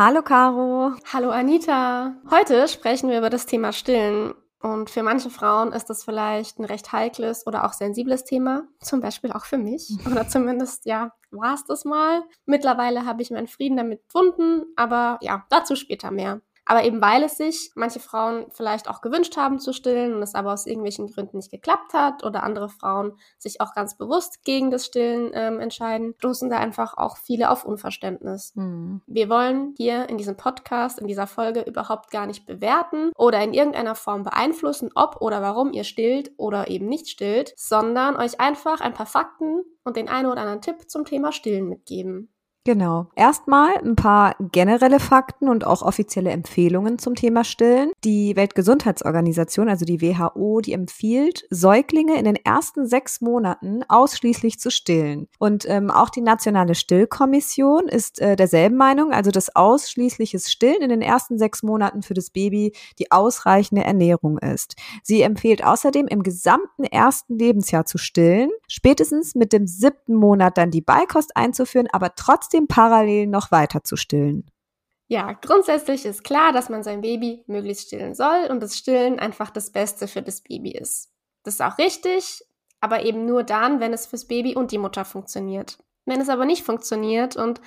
Hallo Caro. Hallo Anita. Heute sprechen wir über das Thema Stillen. Und für manche Frauen ist das vielleicht ein recht heikles oder auch sensibles Thema. Zum Beispiel auch für mich. Oder zumindest, ja, war es das mal. Mittlerweile habe ich meinen Frieden damit gefunden. Aber ja, dazu später mehr. Aber eben weil es sich manche Frauen vielleicht auch gewünscht haben zu stillen und es aber aus irgendwelchen Gründen nicht geklappt hat oder andere Frauen sich auch ganz bewusst gegen das Stillen ähm, entscheiden, stoßen da einfach auch viele auf Unverständnis. Mhm. Wir wollen hier in diesem Podcast, in dieser Folge überhaupt gar nicht bewerten oder in irgendeiner Form beeinflussen, ob oder warum ihr stillt oder eben nicht stillt, sondern euch einfach ein paar Fakten und den einen oder anderen Tipp zum Thema Stillen mitgeben. Genau. Erstmal ein paar generelle Fakten und auch offizielle Empfehlungen zum Thema Stillen. Die Weltgesundheitsorganisation, also die WHO, die empfiehlt, Säuglinge in den ersten sechs Monaten ausschließlich zu stillen. Und ähm, auch die Nationale Stillkommission ist äh, derselben Meinung, also dass ausschließliches Stillen in den ersten sechs Monaten für das Baby die ausreichende Ernährung ist. Sie empfiehlt außerdem im gesamten ersten Lebensjahr zu stillen, spätestens mit dem siebten Monat dann die Beikost einzuführen, aber trotzdem trotzdem parallel noch weiter zu stillen? Ja, grundsätzlich ist klar, dass man sein Baby möglichst stillen soll und das Stillen einfach das Beste für das Baby ist. Das ist auch richtig, aber eben nur dann, wenn es fürs Baby und die Mutter funktioniert. Wenn es aber nicht funktioniert und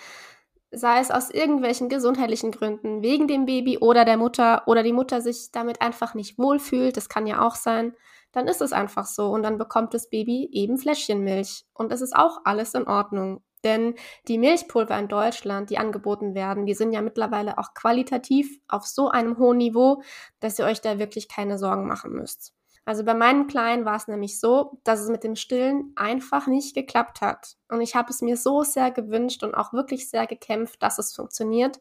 sei es aus irgendwelchen gesundheitlichen Gründen, wegen dem Baby oder der Mutter oder die Mutter sich damit einfach nicht wohlfühlt, das kann ja auch sein, dann ist es einfach so und dann bekommt das Baby eben Fläschchenmilch und es ist auch alles in Ordnung. Denn die Milchpulver in Deutschland, die angeboten werden, die sind ja mittlerweile auch qualitativ auf so einem hohen Niveau, dass ihr euch da wirklich keine Sorgen machen müsst. Also bei meinem Kleinen war es nämlich so, dass es mit dem Stillen einfach nicht geklappt hat. Und ich habe es mir so sehr gewünscht und auch wirklich sehr gekämpft, dass es funktioniert.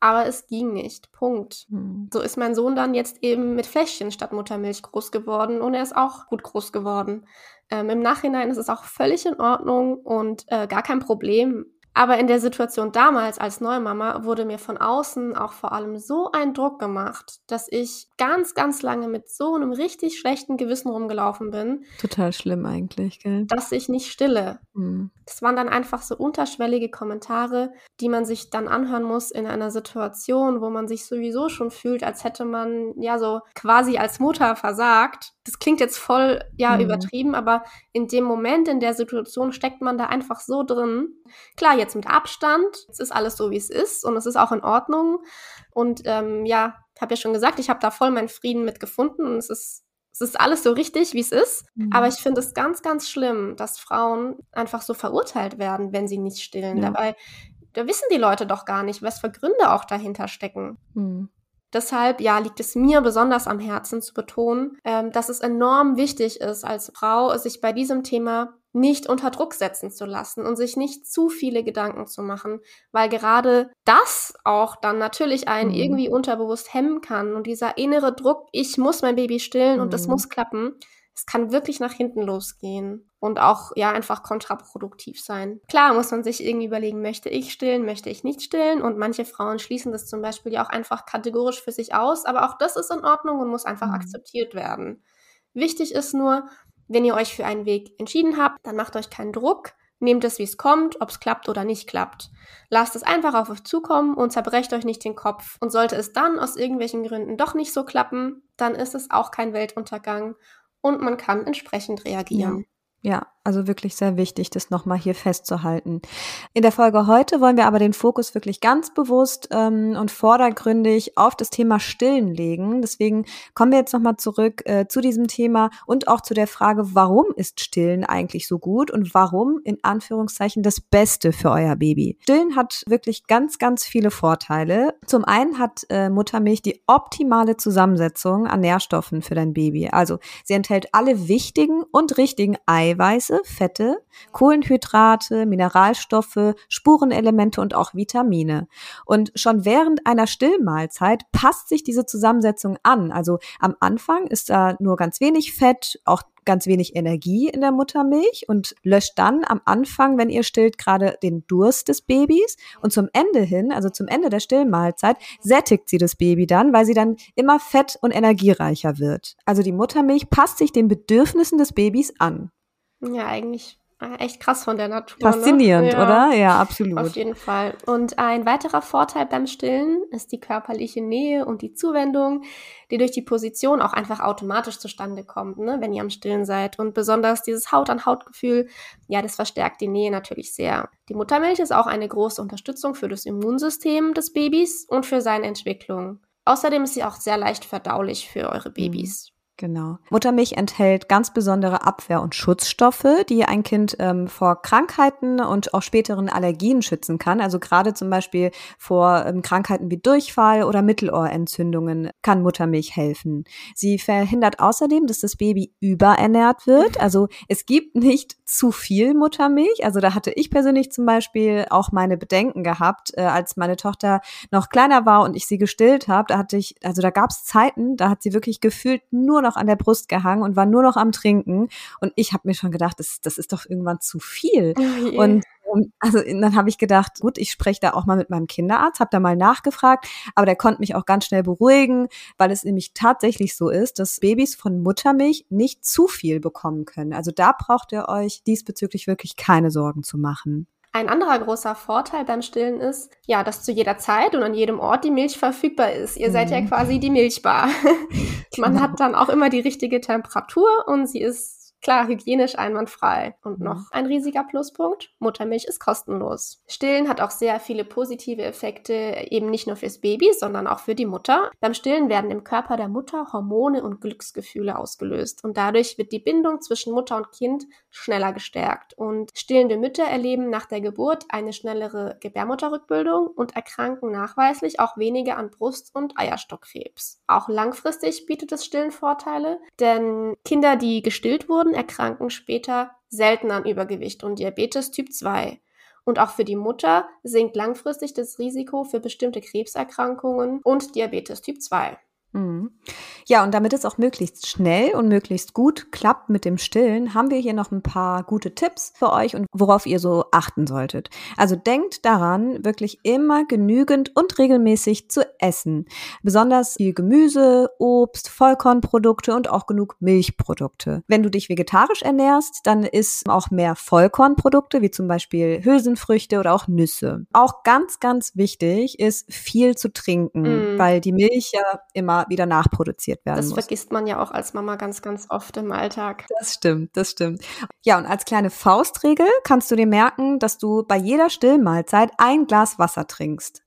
Aber es ging nicht. Punkt. Hm. So ist mein Sohn dann jetzt eben mit Fläschchen statt Muttermilch groß geworden und er ist auch gut groß geworden. Ähm, Im Nachhinein ist es auch völlig in Ordnung und äh, gar kein Problem. Aber in der Situation damals als Neumama wurde mir von außen auch vor allem so ein Druck gemacht, dass ich ganz, ganz lange mit so einem richtig schlechten Gewissen rumgelaufen bin. Total schlimm eigentlich, gell? Dass ich nicht stille. Mhm. Das waren dann einfach so unterschwellige Kommentare, die man sich dann anhören muss in einer Situation, wo man sich sowieso schon fühlt, als hätte man ja so quasi als Mutter versagt. Das klingt jetzt voll, ja, mhm. übertrieben, aber in dem Moment, in der Situation steckt man da einfach so drin. Klar, jetzt mit Abstand. Es ist alles so, wie es ist und es ist auch in Ordnung. Und ähm, ja, habe ja schon gesagt, ich habe da voll meinen Frieden mit gefunden und es ist es ist alles so richtig, wie es ist. Mhm. Aber ich finde es ganz, ganz schlimm, dass Frauen einfach so verurteilt werden, wenn sie nicht stillen. Ja. Dabei, da wissen die Leute doch gar nicht, was für Gründe auch dahinter stecken. Mhm. Deshalb, ja, liegt es mir besonders am Herzen zu betonen, ähm, dass es enorm wichtig ist, als Frau sich bei diesem Thema nicht unter Druck setzen zu lassen und sich nicht zu viele Gedanken zu machen, weil gerade das auch dann natürlich einen mhm. irgendwie unterbewusst hemmen kann und dieser innere Druck, ich muss mein Baby stillen mhm. und es muss klappen, es kann wirklich nach hinten losgehen und auch ja einfach kontraproduktiv sein. Klar muss man sich irgendwie überlegen, möchte ich stillen, möchte ich nicht stillen und manche Frauen schließen das zum Beispiel ja auch einfach kategorisch für sich aus, aber auch das ist in Ordnung und muss einfach mhm. akzeptiert werden. Wichtig ist nur, wenn ihr euch für einen Weg entschieden habt, dann macht euch keinen Druck, nehmt es, wie es kommt, ob es klappt oder nicht klappt. Lasst es einfach auf euch zukommen und zerbrecht euch nicht den Kopf. Und sollte es dann aus irgendwelchen Gründen doch nicht so klappen, dann ist es auch kein Weltuntergang und man kann entsprechend reagieren. Ja. Ja, also wirklich sehr wichtig, das nochmal hier festzuhalten. In der Folge heute wollen wir aber den Fokus wirklich ganz bewusst ähm, und vordergründig auf das Thema Stillen legen. Deswegen kommen wir jetzt nochmal zurück äh, zu diesem Thema und auch zu der Frage, warum ist Stillen eigentlich so gut und warum in Anführungszeichen das Beste für euer Baby? Stillen hat wirklich ganz, ganz viele Vorteile. Zum einen hat äh, Muttermilch die optimale Zusammensetzung an Nährstoffen für dein Baby. Also sie enthält alle wichtigen und richtigen Eiweiße Eiweiße, Fette, Kohlenhydrate, Mineralstoffe, Spurenelemente und auch Vitamine. Und schon während einer Stillmahlzeit passt sich diese Zusammensetzung an. Also am Anfang ist da nur ganz wenig Fett, auch ganz wenig Energie in der Muttermilch und löscht dann am Anfang, wenn ihr stillt, gerade den Durst des Babys. Und zum Ende hin, also zum Ende der Stillmahlzeit, sättigt sie das Baby dann, weil sie dann immer fett- und energiereicher wird. Also die Muttermilch passt sich den Bedürfnissen des Babys an. Ja, eigentlich Ah, echt krass von der Natur. Ne? Faszinierend, ne? ja. oder? Ja, absolut. Auf jeden Fall. Und ein weiterer Vorteil beim Stillen ist die körperliche Nähe und die Zuwendung, die durch die Position auch einfach automatisch zustande kommt, ne? wenn ihr am Stillen seid. Und besonders dieses Haut-an-Haut-Gefühl, ja, das verstärkt die Nähe natürlich sehr. Die Muttermilch ist auch eine große Unterstützung für das Immunsystem des Babys und für seine Entwicklung. Außerdem ist sie auch sehr leicht verdaulich für eure mhm. Genau. Muttermilch enthält ganz besondere Abwehr- und Schutzstoffe, die ein Kind ähm, vor Krankheiten und auch späteren Allergien schützen kann. Also gerade zum Beispiel vor ähm, Krankheiten wie Durchfall oder Mittelohrentzündungen kann Muttermilch helfen. Sie verhindert außerdem, dass das Baby überernährt wird. Also es gibt nicht zu viel Muttermilch. Also da hatte ich persönlich zum Beispiel auch meine Bedenken gehabt, äh, als meine Tochter noch kleiner war und ich sie gestillt habe. Da hatte ich, also da gab es Zeiten, da hat sie wirklich gefühlt nur noch noch an der Brust gehangen und war nur noch am Trinken. Und ich habe mir schon gedacht, das, das ist doch irgendwann zu viel. Oh und also dann habe ich gedacht, gut, ich spreche da auch mal mit meinem Kinderarzt, habe da mal nachgefragt, aber der konnte mich auch ganz schnell beruhigen, weil es nämlich tatsächlich so ist, dass Babys von Muttermilch nicht zu viel bekommen können. Also da braucht ihr euch diesbezüglich wirklich keine Sorgen zu machen. Ein anderer großer Vorteil beim Stillen ist, ja, dass zu jeder Zeit und an jedem Ort die Milch verfügbar ist. Ihr mhm. seid ja mhm. quasi die Milchbar. Man genau. hat dann auch immer die richtige Temperatur und sie ist Klar, hygienisch einwandfrei. Und mhm. noch ein riesiger Pluspunkt, Muttermilch ist kostenlos. Stillen hat auch sehr viele positive Effekte, eben nicht nur fürs Baby, sondern auch für die Mutter. Beim Stillen werden im Körper der Mutter Hormone und Glücksgefühle ausgelöst und dadurch wird die Bindung zwischen Mutter und Kind schneller gestärkt. Und stillende Mütter erleben nach der Geburt eine schnellere Gebärmutterrückbildung und erkranken nachweislich auch weniger an Brust- und Eierstockkrebs. Auch langfristig bietet es Stillen Vorteile, denn Kinder, die gestillt wurden, Frauen erkranken später seltener an Übergewicht und Diabetes Typ 2. Und auch für die Mutter sinkt langfristig das Risiko für bestimmte Krebserkrankungen und Diabetes Typ 2. Mhm. Ja, und damit es auch möglichst schnell und möglichst gut klappt mit dem Stillen, haben wir hier noch ein paar gute Tipps für euch und worauf ihr so achten solltet. Also denkt daran, wirklich immer genügend und regelmäßig zu essen. Besonders viel Gemüse, Obst, Vollkornprodukte und auch genug Milchprodukte. Wenn du dich vegetarisch ernährst, dann isst auch mehr Vollkornprodukte, wie zum Beispiel Hülsenfrüchte oder auch Nüsse. Auch ganz, ganz wichtig ist viel zu trinken, mm. weil die Milch ja immer wieder nachproduziert werden das muss. Das vergisst man ja auch als Mama ganz, ganz oft im Alltag. Das stimmt, das stimmt. Ja, und als kleine Faustregel kannst du dir merken, dass du bei jeder Stillmahlzeit ein Glas Wasser trinkst.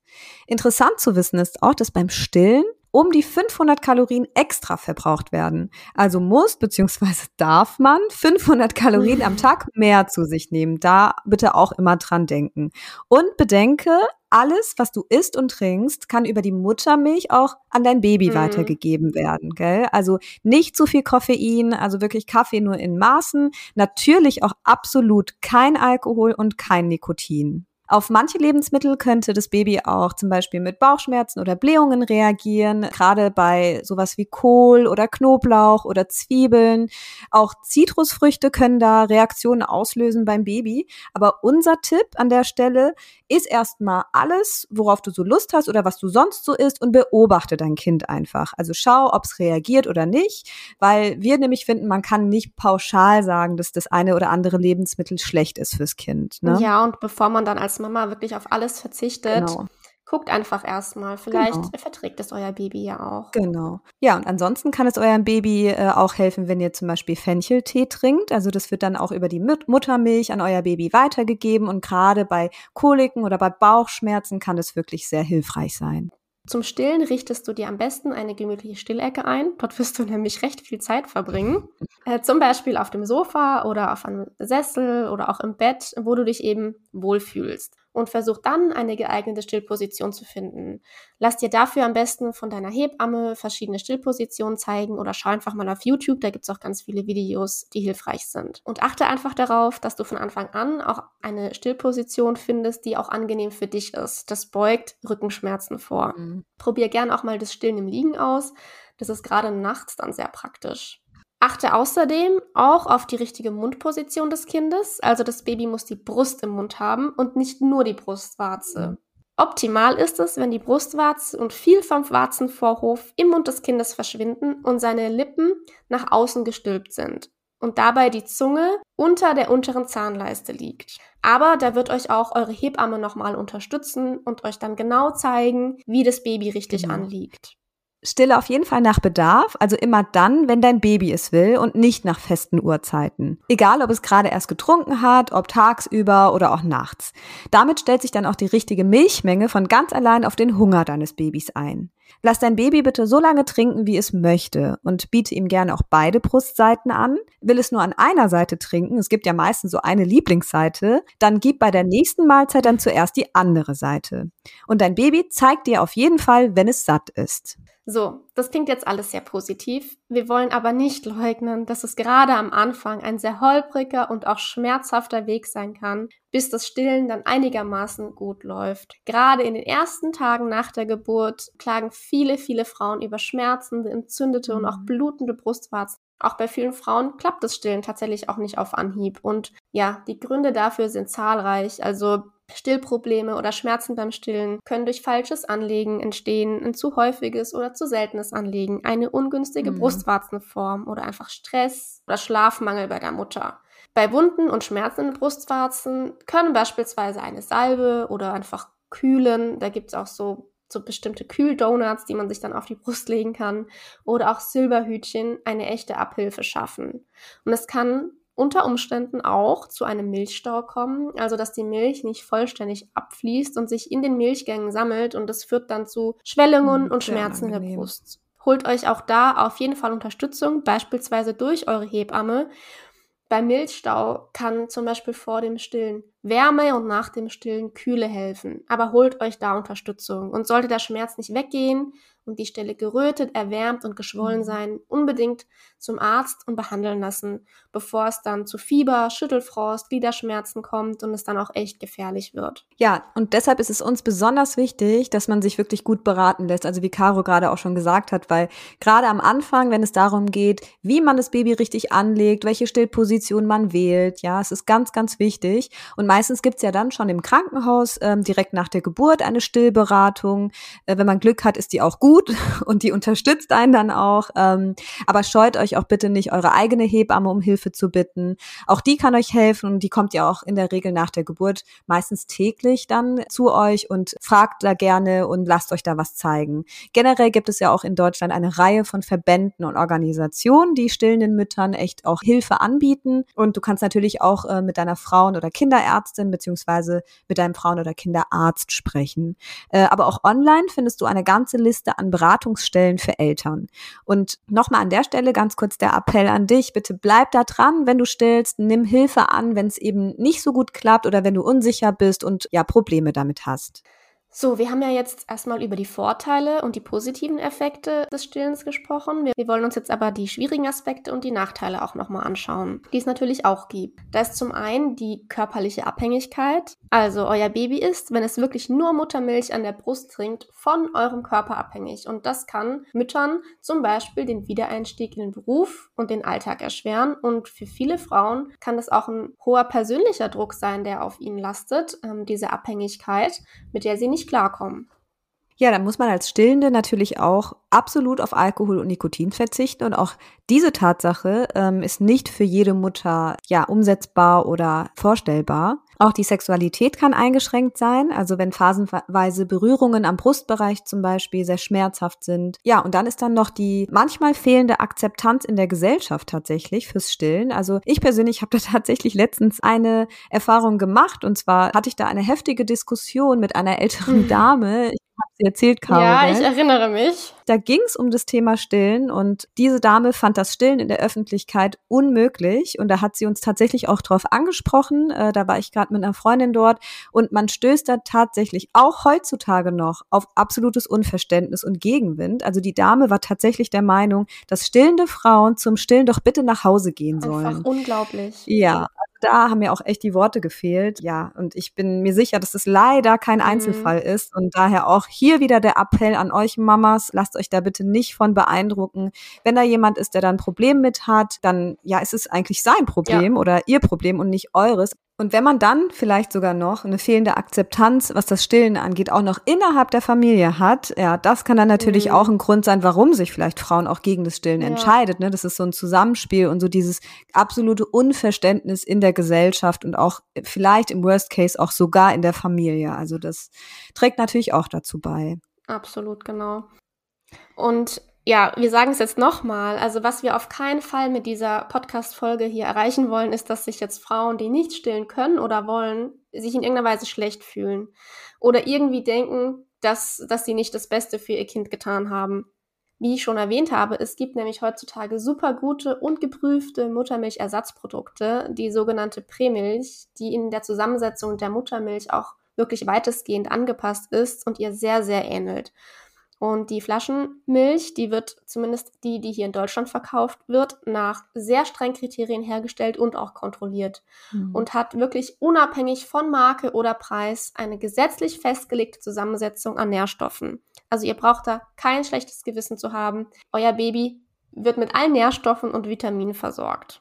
Interessant zu wissen ist auch, dass beim Stillen um die 500 Kalorien extra verbraucht werden. Also muss bzw. darf man 500 Kalorien am Tag mehr zu sich nehmen. Da bitte auch immer dran denken. Und bedenke, alles, was du isst und trinkst, kann über die Muttermilch auch an dein Baby mhm. weitergegeben werden, gell? Also nicht zu viel Koffein, also wirklich Kaffee nur in Maßen, natürlich auch absolut kein Alkohol und kein Nikotin. Auf manche Lebensmittel könnte das Baby auch zum Beispiel mit Bauchschmerzen oder Blähungen reagieren, gerade bei sowas wie Kohl oder Knoblauch oder Zwiebeln. Auch Zitrusfrüchte können da Reaktionen auslösen beim Baby. Aber unser Tipp an der Stelle ist erstmal alles, worauf du so Lust hast oder was du sonst so isst und beobachte dein Kind einfach. Also schau, ob es reagiert oder nicht, weil wir nämlich finden, man kann nicht pauschal sagen, dass das eine oder andere Lebensmittel schlecht ist fürs Kind. Ne? Ja, und bevor man dann als als Mama wirklich auf alles verzichtet, genau. guckt einfach erstmal. Vielleicht genau. verträgt es euer Baby ja auch. Genau. Ja, und ansonsten kann es eurem Baby äh, auch helfen, wenn ihr zum Beispiel Fencheltee trinkt. Also das wird dann auch über die Mut Muttermilch an euer Baby weitergegeben. Und gerade bei Koliken oder bei Bauchschmerzen kann es wirklich sehr hilfreich sein. Zum Stillen richtest du dir am besten eine gemütliche Stillecke ein. Dort wirst du nämlich recht viel Zeit verbringen. Äh, zum Beispiel auf dem Sofa oder auf einem Sessel oder auch im Bett, wo du dich eben wohlfühlst. Und versuch dann eine geeignete Stillposition zu finden. Lass dir dafür am besten von deiner Hebamme verschiedene Stillpositionen zeigen oder schau einfach mal auf YouTube, da gibt es auch ganz viele Videos, die hilfreich sind. Und achte einfach darauf, dass du von Anfang an auch eine Stillposition findest, die auch angenehm für dich ist. Das beugt Rückenschmerzen vor. Mhm. Probier gern auch mal das Stillen im Liegen aus. Das ist gerade nachts dann sehr praktisch. Achte außerdem auch auf die richtige Mundposition des Kindes. Also das Baby muss die Brust im Mund haben und nicht nur die Brustwarze. Optimal ist es, wenn die Brustwarze und viel vom Warzenvorhof im Mund des Kindes verschwinden und seine Lippen nach außen gestülpt sind und dabei die Zunge unter der unteren Zahnleiste liegt. Aber da wird euch auch eure Hebamme nochmal unterstützen und euch dann genau zeigen, wie das Baby richtig genau. anliegt. Stille auf jeden Fall nach Bedarf, also immer dann, wenn dein Baby es will und nicht nach festen Uhrzeiten. Egal, ob es gerade erst getrunken hat, ob tagsüber oder auch nachts. Damit stellt sich dann auch die richtige Milchmenge von ganz allein auf den Hunger deines Babys ein. Lass dein Baby bitte so lange trinken, wie es möchte und biete ihm gerne auch beide Brustseiten an. Will es nur an einer Seite trinken, es gibt ja meistens so eine Lieblingsseite, dann gib bei der nächsten Mahlzeit dann zuerst die andere Seite. Und dein Baby zeigt dir auf jeden Fall, wenn es satt ist. So, das klingt jetzt alles sehr positiv. Wir wollen aber nicht leugnen, dass es gerade am Anfang ein sehr holpriger und auch schmerzhafter Weg sein kann, bis das Stillen dann einigermaßen gut läuft. Gerade in den ersten Tagen nach der Geburt klagen viele, viele Frauen über schmerzende, entzündete und auch mhm. blutende Brustwarzen. Auch bei vielen Frauen klappt das Stillen tatsächlich auch nicht auf Anhieb. Und ja, die Gründe dafür sind zahlreich. Also Stillprobleme oder Schmerzen beim Stillen können durch falsches Anlegen entstehen, ein zu häufiges oder zu seltenes Anlegen, eine ungünstige mhm. Brustwarzenform oder einfach Stress oder Schlafmangel bei der Mutter. Bei Wunden und Schmerzen in Brustwarzen können beispielsweise eine Salbe oder einfach kühlen, da gibt es auch so so bestimmte Kühldonuts, die man sich dann auf die Brust legen kann, oder auch Silberhütchen eine echte Abhilfe schaffen. Und es kann unter Umständen auch zu einem Milchstau kommen, also dass die Milch nicht vollständig abfließt und sich in den Milchgängen sammelt und das führt dann zu Schwellungen hm, und Schmerzen in der Brust. Holt euch auch da auf jeden Fall Unterstützung, beispielsweise durch eure Hebamme. Beim Milchstau kann zum Beispiel vor dem Stillen Wärme und nach dem Stillen Kühle helfen. Aber holt euch da Unterstützung. Und sollte der Schmerz nicht weggehen und die Stelle gerötet, erwärmt und geschwollen mhm. sein, unbedingt zum Arzt und behandeln lassen, bevor es dann zu Fieber, Schüttelfrost, Gliederschmerzen kommt und es dann auch echt gefährlich wird. Ja, und deshalb ist es uns besonders wichtig, dass man sich wirklich gut beraten lässt, also wie Caro gerade auch schon gesagt hat, weil gerade am Anfang, wenn es darum geht, wie man das Baby richtig anlegt, welche Stillposition man wählt, ja, es ist ganz, ganz wichtig. Und meistens gibt's ja dann schon im Krankenhaus ähm, direkt nach der Geburt eine Stillberatung. Äh, wenn man Glück hat, ist die auch gut und die unterstützt einen dann auch. Ähm, aber scheut euch auch bitte nicht, eure eigene Hebamme um Hilfe zu bitten. Auch die kann euch helfen und die kommt ja auch in der Regel nach der Geburt meistens täglich dann zu euch und fragt da gerne und lasst euch da was zeigen. Generell gibt es ja auch in Deutschland eine Reihe von Verbänden und Organisationen, die stillenden Müttern echt auch Hilfe anbieten. Und du kannst natürlich auch äh, mit deiner Frauen- oder Kinderärztin beziehungsweise mit deinem Frauen- oder Kinderarzt sprechen. Äh, aber auch online findest du eine ganze Liste an Beratungsstellen für Eltern. Und nochmal an der Stelle ganz kurz der Appell an dich, bitte bleib da dran, wenn du stillst, nimm Hilfe an, wenn es eben nicht so gut klappt oder wenn du unsicher bist und ja Probleme damit hast. So, wir haben ja jetzt erstmal über die Vorteile und die positiven Effekte des Stillens gesprochen. Wir, wir wollen uns jetzt aber die schwierigen Aspekte und die Nachteile auch nochmal anschauen, die es natürlich auch gibt. Da ist zum einen die körperliche Abhängigkeit. Also euer Baby ist, wenn es wirklich nur Muttermilch an der Brust trinkt, von eurem Körper abhängig. Und das kann Müttern zum Beispiel den Wiedereinstieg in den Beruf und den Alltag erschweren. Und für viele Frauen kann das auch ein hoher persönlicher Druck sein, der auf ihnen lastet, ähm, diese Abhängigkeit, mit der sie nicht nicht klarkommen. Ja, dann muss man als Stillende natürlich auch absolut auf Alkohol und Nikotin verzichten. Und auch diese Tatsache ähm, ist nicht für jede Mutter ja umsetzbar oder vorstellbar. Auch die Sexualität kann eingeschränkt sein, also wenn phasenweise Berührungen am Brustbereich zum Beispiel sehr schmerzhaft sind. Ja, und dann ist dann noch die manchmal fehlende Akzeptanz in der Gesellschaft tatsächlich fürs Stillen. Also ich persönlich habe da tatsächlich letztens eine Erfahrung gemacht und zwar hatte ich da eine heftige Diskussion mit einer älteren mhm. Dame. Ich sie erzählt, Caro. Ja, ich erinnere mich. Da ging es um das Thema Stillen und diese Dame fand das Stillen in der Öffentlichkeit unmöglich und da hat sie uns tatsächlich auch drauf angesprochen. Äh, da war ich gerade mit einer Freundin dort und man stößt da tatsächlich auch heutzutage noch auf absolutes Unverständnis und Gegenwind. Also die Dame war tatsächlich der Meinung, dass stillende Frauen zum Stillen doch bitte nach Hause gehen sollen. Einfach unglaublich. Ja, da haben mir auch echt die Worte gefehlt. Ja, und ich bin mir sicher, dass es leider kein mhm. Einzelfall mhm. ist. Und daher auch hier wieder der Appell an euch Mamas, lasst euch da bitte nicht von beeindrucken. Wenn da jemand ist, der da ein Problem mit hat, dann ja, ist es eigentlich sein Problem ja. oder ihr Problem und nicht eures. Und wenn man dann vielleicht sogar noch eine fehlende Akzeptanz, was das Stillen angeht, auch noch innerhalb der Familie hat, ja, das kann dann natürlich mhm. auch ein Grund sein, warum sich vielleicht Frauen auch gegen das Stillen ja. entscheidet. Ne? Das ist so ein Zusammenspiel und so dieses absolute Unverständnis in der Gesellschaft und auch vielleicht im Worst Case auch sogar in der Familie. Also das trägt natürlich auch dazu bei. Absolut, genau. Und ja, wir sagen es jetzt nochmal. Also was wir auf keinen Fall mit dieser Podcast-Folge hier erreichen wollen, ist, dass sich jetzt Frauen, die nicht stillen können oder wollen, sich in irgendeiner Weise schlecht fühlen oder irgendwie denken, dass, dass sie nicht das Beste für ihr Kind getan haben. Wie ich schon erwähnt habe, es gibt nämlich heutzutage super gute und geprüfte Muttermilchersatzprodukte, die sogenannte Prämilch, die in der Zusammensetzung der Muttermilch auch wirklich weitestgehend angepasst ist und ihr sehr, sehr ähnelt. Und die Flaschenmilch, die wird zumindest die, die hier in Deutschland verkauft wird, nach sehr strengen Kriterien hergestellt und auch kontrolliert mhm. und hat wirklich unabhängig von Marke oder Preis eine gesetzlich festgelegte Zusammensetzung an Nährstoffen. Also ihr braucht da kein schlechtes Gewissen zu haben. Euer Baby wird mit allen Nährstoffen und Vitaminen versorgt.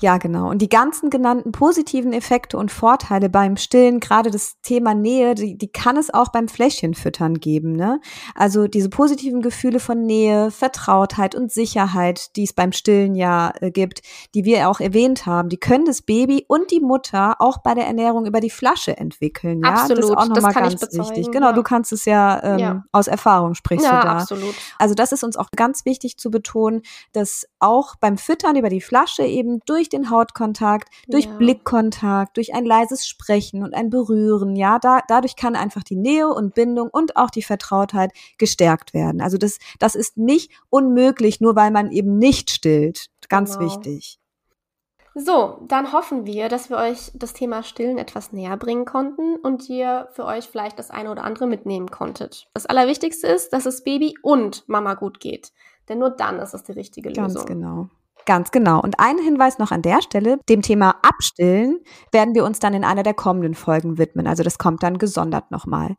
Ja, genau. Und die ganzen genannten positiven Effekte und Vorteile beim Stillen, gerade das Thema Nähe, die, die kann es auch beim Fläschchenfüttern geben. Ne? Also diese positiven Gefühle von Nähe, Vertrautheit und Sicherheit, die es beim Stillen ja äh, gibt, die wir auch erwähnt haben, die können das Baby und die Mutter auch bei der Ernährung über die Flasche entwickeln. Ja? Absolut, das ist auch nochmal ganz wichtig. Genau, ja. du kannst es ja, ähm, ja, aus Erfahrung sprichst ja, du da. Absolut. Also das ist uns auch ganz wichtig zu betonen, dass auch beim Füttern über die Flasche eben durch den Hautkontakt, durch ja. Blickkontakt, durch ein leises Sprechen und ein Berühren, ja, da, dadurch kann einfach die Nähe und Bindung und auch die Vertrautheit gestärkt werden. Also das, das ist nicht unmöglich, nur weil man eben nicht stillt. Ganz genau. wichtig. So, dann hoffen wir, dass wir euch das Thema Stillen etwas näher bringen konnten und ihr für euch vielleicht das eine oder andere mitnehmen konntet. Das Allerwichtigste ist, dass es Baby und Mama gut geht. Denn nur dann ist es die richtige Lösung. Ganz genau. Ganz genau. Und ein Hinweis noch an der Stelle, dem Thema Abstillen werden wir uns dann in einer der kommenden Folgen widmen. Also das kommt dann gesondert nochmal.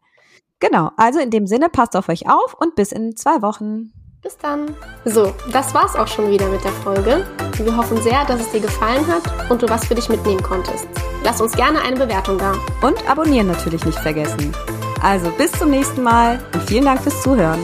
Genau, also in dem Sinne, passt auf euch auf und bis in zwei Wochen. Bis dann. So, das war's auch schon wieder mit der Folge. Wir hoffen sehr, dass es dir gefallen hat und du was für dich mitnehmen konntest. Lass uns gerne eine Bewertung da. Und abonnieren natürlich nicht vergessen. Also bis zum nächsten Mal und vielen Dank fürs Zuhören.